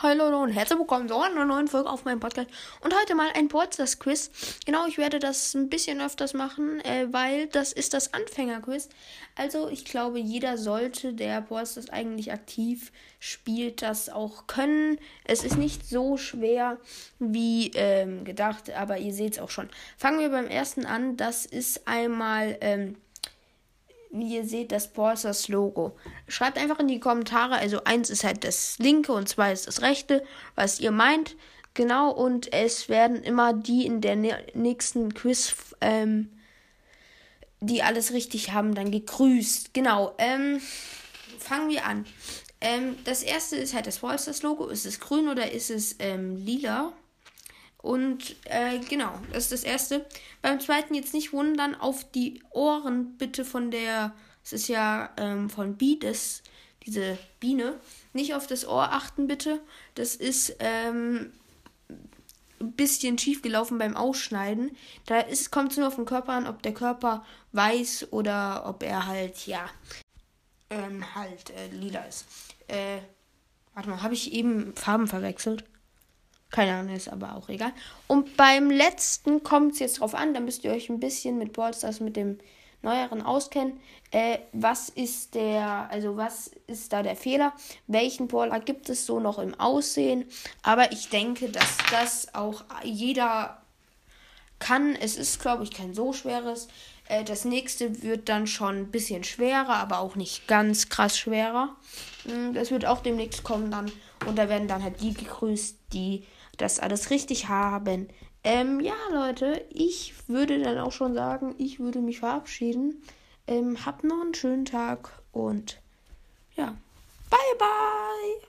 Hi Leute und herzlich willkommen zu einer neuen Folge auf meinem Podcast. Und heute mal ein Podcast Quiz. Genau, ich werde das ein bisschen öfters machen, äh, weil das ist das Anfänger-Quiz. Also ich glaube, jeder sollte, der Podcast eigentlich aktiv spielt, das auch können. Es ist nicht so schwer wie ähm, gedacht, aber ihr seht es auch schon. Fangen wir beim ersten an. Das ist einmal... Ähm, wie ihr seht, das Ballstars Logo. Schreibt einfach in die Kommentare, also eins ist halt das linke und zwei ist das rechte, was ihr meint. Genau, und es werden immer die in der nächsten Quiz, ähm, die alles richtig haben, dann gegrüßt. Genau, ähm, fangen wir an. Ähm, das erste ist halt das Ballstars Logo. Ist es grün oder ist es ähm, lila? Und äh, genau, das ist das erste. Beim zweiten jetzt nicht wundern, auf die Ohren bitte von der, es ist ja ähm, von Bee, diese Biene, nicht auf das Ohr achten bitte. Das ist ähm, ein bisschen schief gelaufen beim Ausschneiden. Da kommt es nur auf den Körper an, ob der Körper weiß oder ob er halt, ja, ähm, halt äh, lila ist. Äh, warte mal, habe ich eben Farben verwechselt? Keine Ahnung, ist aber auch egal. Und beim letzten kommt es jetzt drauf an, da müsst ihr euch ein bisschen mit Ballstars, mit dem neueren auskennen. Äh, was ist der, also was ist da der Fehler? Welchen Baller gibt es so noch im Aussehen? Aber ich denke, dass das auch jeder kann. Es ist, glaube ich, kein so schweres. Äh, das nächste wird dann schon ein bisschen schwerer, aber auch nicht ganz krass schwerer. Hm, das wird auch demnächst kommen dann. Und da werden dann halt die gegrüßt, die das alles richtig haben. Ähm, ja, Leute, ich würde dann auch schon sagen, ich würde mich verabschieden. Ähm, habt noch einen schönen Tag und ja, bye bye.